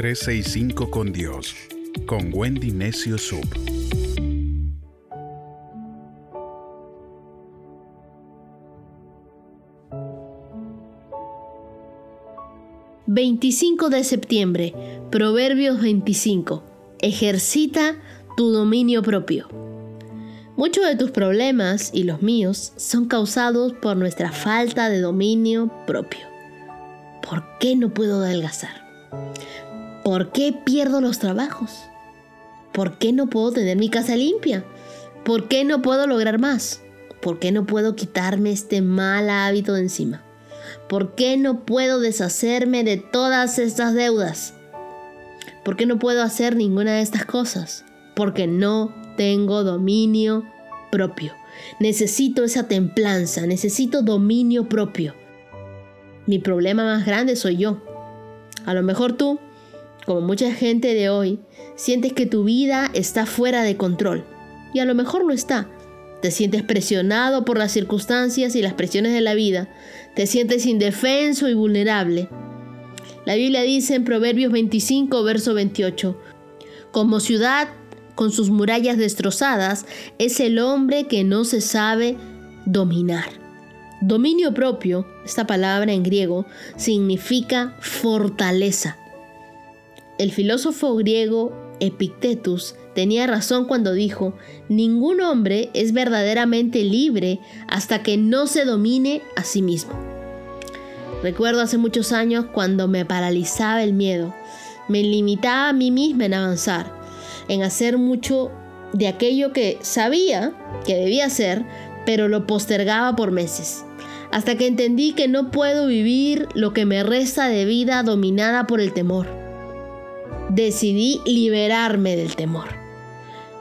365 con Dios, con Wendy Necio Sub. ...25 de septiembre... ...Proverbios 25... ...ejercita tu dominio propio... Muchos de tus problemas y los míos son causados por nuestra falta de dominio propio. ¿Por qué no puedo adelgazar? ¿Por qué pierdo los trabajos? ¿Por qué no puedo tener mi casa limpia? ¿Por qué no puedo lograr más? ¿Por qué no puedo quitarme este mal hábito de encima? ¿Por qué no puedo deshacerme de todas estas deudas? ¿Por qué no puedo hacer ninguna de estas cosas? Porque no tengo dominio propio. Necesito esa templanza, necesito dominio propio. Mi problema más grande soy yo. A lo mejor tú, como mucha gente de hoy, sientes que tu vida está fuera de control. Y a lo mejor lo está. Te sientes presionado por las circunstancias y las presiones de la vida. Te sientes indefenso y vulnerable. La Biblia dice en Proverbios 25, verso 28, como ciudad con sus murallas destrozadas, es el hombre que no se sabe dominar. Dominio propio, esta palabra en griego, significa fortaleza. El filósofo griego Epictetus tenía razón cuando dijo, ningún hombre es verdaderamente libre hasta que no se domine a sí mismo. Recuerdo hace muchos años cuando me paralizaba el miedo, me limitaba a mí misma en avanzar en hacer mucho de aquello que sabía que debía hacer, pero lo postergaba por meses. Hasta que entendí que no puedo vivir lo que me resta de vida dominada por el temor. Decidí liberarme del temor.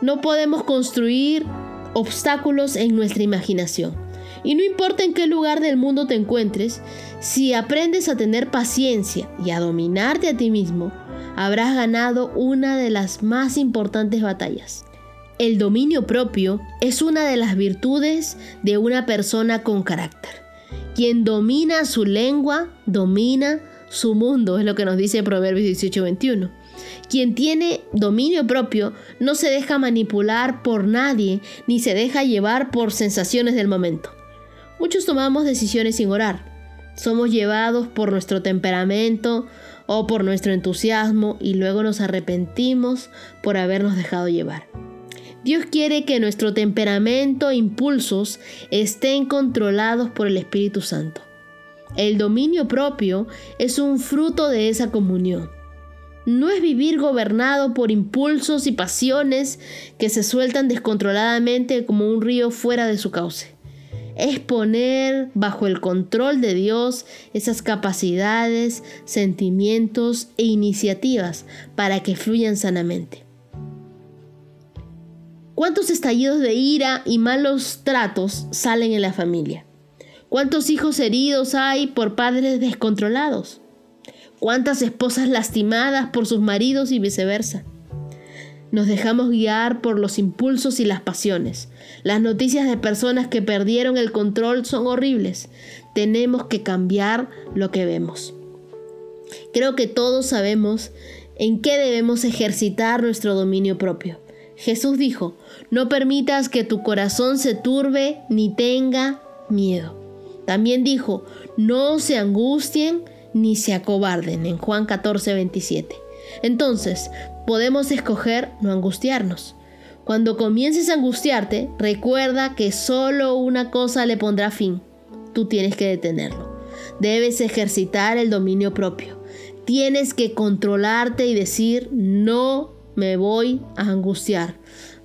No podemos construir obstáculos en nuestra imaginación. Y no importa en qué lugar del mundo te encuentres, si aprendes a tener paciencia y a dominarte a ti mismo, habrás ganado una de las más importantes batallas. El dominio propio es una de las virtudes de una persona con carácter. Quien domina su lengua, domina su mundo, es lo que nos dice Proverbios 18:21. Quien tiene dominio propio no se deja manipular por nadie ni se deja llevar por sensaciones del momento. Muchos tomamos decisiones sin orar. Somos llevados por nuestro temperamento o por nuestro entusiasmo y luego nos arrepentimos por habernos dejado llevar. Dios quiere que nuestro temperamento e impulsos estén controlados por el Espíritu Santo. El dominio propio es un fruto de esa comunión. No es vivir gobernado por impulsos y pasiones que se sueltan descontroladamente como un río fuera de su cauce es poner bajo el control de Dios esas capacidades, sentimientos e iniciativas para que fluyan sanamente. ¿Cuántos estallidos de ira y malos tratos salen en la familia? ¿Cuántos hijos heridos hay por padres descontrolados? ¿Cuántas esposas lastimadas por sus maridos y viceversa? Nos dejamos guiar por los impulsos y las pasiones. Las noticias de personas que perdieron el control son horribles. Tenemos que cambiar lo que vemos. Creo que todos sabemos en qué debemos ejercitar nuestro dominio propio. Jesús dijo, no permitas que tu corazón se turbe ni tenga miedo. También dijo, no se angustien ni se acobarden en Juan 14, 27. Entonces, podemos escoger no angustiarnos. Cuando comiences a angustiarte, recuerda que solo una cosa le pondrá fin. Tú tienes que detenerlo. Debes ejercitar el dominio propio. Tienes que controlarte y decir, no me voy a angustiar.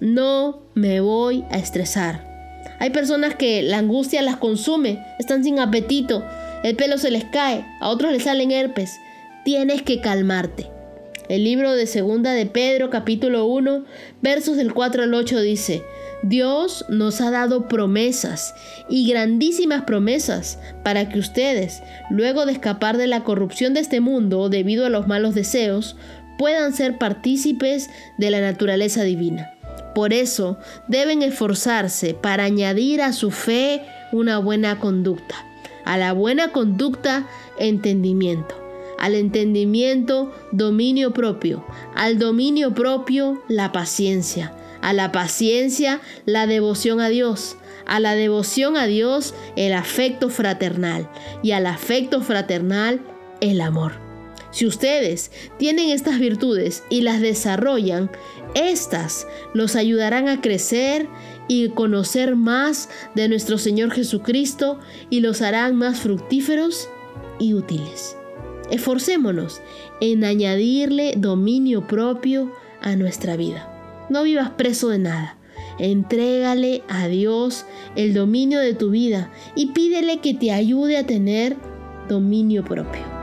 No me voy a estresar. Hay personas que la angustia las consume, están sin apetito, el pelo se les cae, a otros les salen herpes. Tienes que calmarte. El libro de Segunda de Pedro capítulo 1 versos del 4 al 8 dice, Dios nos ha dado promesas y grandísimas promesas para que ustedes, luego de escapar de la corrupción de este mundo debido a los malos deseos, puedan ser partícipes de la naturaleza divina. Por eso deben esforzarse para añadir a su fe una buena conducta, a la buena conducta entendimiento. Al entendimiento, dominio propio, al dominio propio, la paciencia, a la paciencia, la devoción a Dios, a la devoción a Dios, el afecto fraternal, y al afecto fraternal, el amor. Si ustedes tienen estas virtudes y las desarrollan, estas los ayudarán a crecer y conocer más de nuestro Señor Jesucristo y los harán más fructíferos y útiles. Esforcémonos en añadirle dominio propio a nuestra vida. No vivas preso de nada. Entrégale a Dios el dominio de tu vida y pídele que te ayude a tener dominio propio.